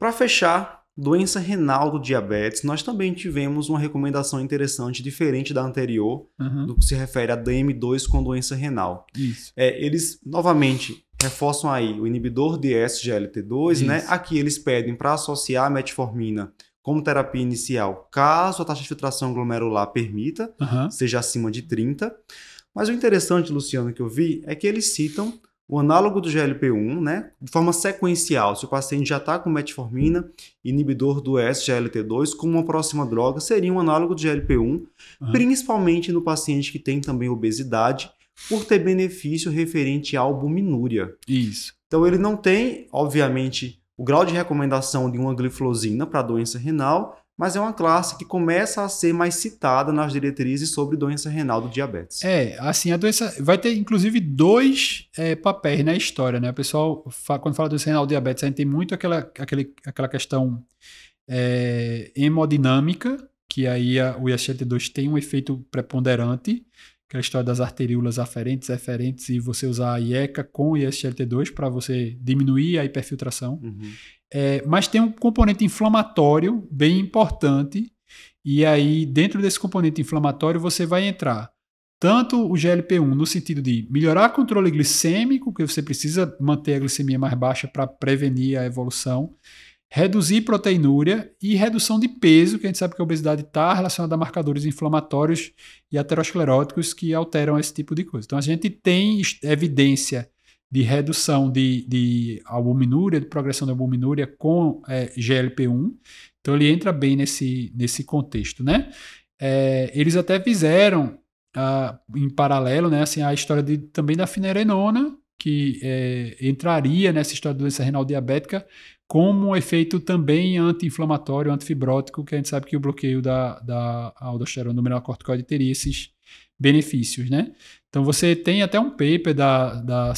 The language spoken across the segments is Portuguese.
Para fechar, doença renal do diabetes, nós também tivemos uma recomendação interessante, diferente da anterior, Uhum. no que se refere a DM2 com doença renal. Isso. É, eles, novamente, reforçam aí o inibidor de SGLT2, Isso. né? Aqui eles pedem para associar a metformina como terapia inicial, caso a taxa de filtração glomerular permita, Aham. seja acima de 30. Mas o interessante, Luciano, que eu vi, é que eles citam o análogo do GLP-1, né? De forma sequencial. Se o paciente já está com metformina, inibidor do SGLT2, como uma próxima droga, seria um análogo do GLP-1, Aham. principalmente no paciente que tem também obesidade, por ter benefício referente à albuminúria. Isso. Então ele não tem, obviamente, o grau de recomendação de uma gliflosina para doença renal, mas é uma classe que começa a ser mais citada nas diretrizes sobre doença renal do diabetes. É, assim, a doença vai ter inclusive dois é, papéis na história, né? O pessoal, quando fala doença renal diabetes, a gente tem muito aquela, aquele, aquela questão é, hemodinâmica, que aí a- o ISGLT2 tem um efeito preponderante, aquela história das arteríolas aferentes, eferentes, e você usar a IECA com o ISGLT2 para você diminuir a hiperfiltração. Uhum. É, mas tem um componente inflamatório bem importante, e aí, dentro desse componente inflamatório, você vai entrar tanto o GLP-1 no sentido de melhorar o controle glicêmico, que você precisa manter a glicemia mais baixa para prevenir a evolução, reduzir proteinúria e redução de peso, que a gente sabe que a obesidade está relacionada a marcadores inflamatórios e ateroscleróticos que alteram esse tipo de coisa. Então, a gente tem evidência de redução de, de albuminúria, de progressão da albuminúria com é, GLP-1. Então ele entra bem nesse, nesse contexto, né? É, eles até fizeram ah, em paralelo, né, assim, a história de, também da finerenona, que é, entraria nessa história da doença renal diabética como um efeito também anti-inflamatório, antifibrótico, que a gente sabe que o bloqueio da, da aldosterona do melanocorticoide teria esses benefícios, né? Então você tem até um paper da, da,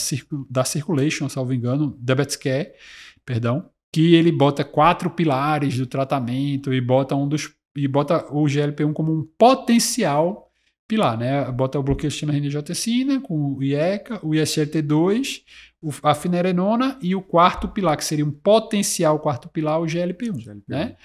da Circulation, salvo engano, Diabetes Care, perdão, que ele bota quatro pilares do tratamento e bota um dos e bota o GLP-1 como um potencial pilar, né? Bota o bloqueio do sistema renina-angiotensina com o IECA, o ISGLT2, o- a finerenona e o quarto pilar, que seria um potencial quarto pilar, o GLP-1, GLP-1. né?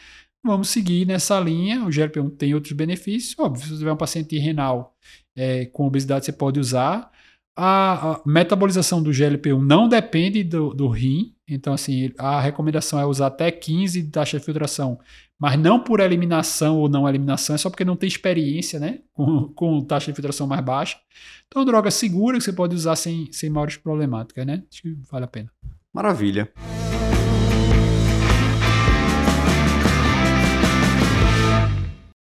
Vamos seguir nessa linha. O GLP-1 tem outros benefícios. Óbvio, se você tiver um paciente renal é, com obesidade, você pode usar. A, a metabolização do GLP-1 não depende do, do rim. Então, assim, a recomendação é usar até 15 de taxa de filtração, mas não por eliminação ou não eliminação, é só porque não tem experiência, né? Com, com taxa de filtração mais baixa. Então, droga segura que você pode usar sem, sem maiores problemáticas, né? Acho que vale a pena. Maravilha.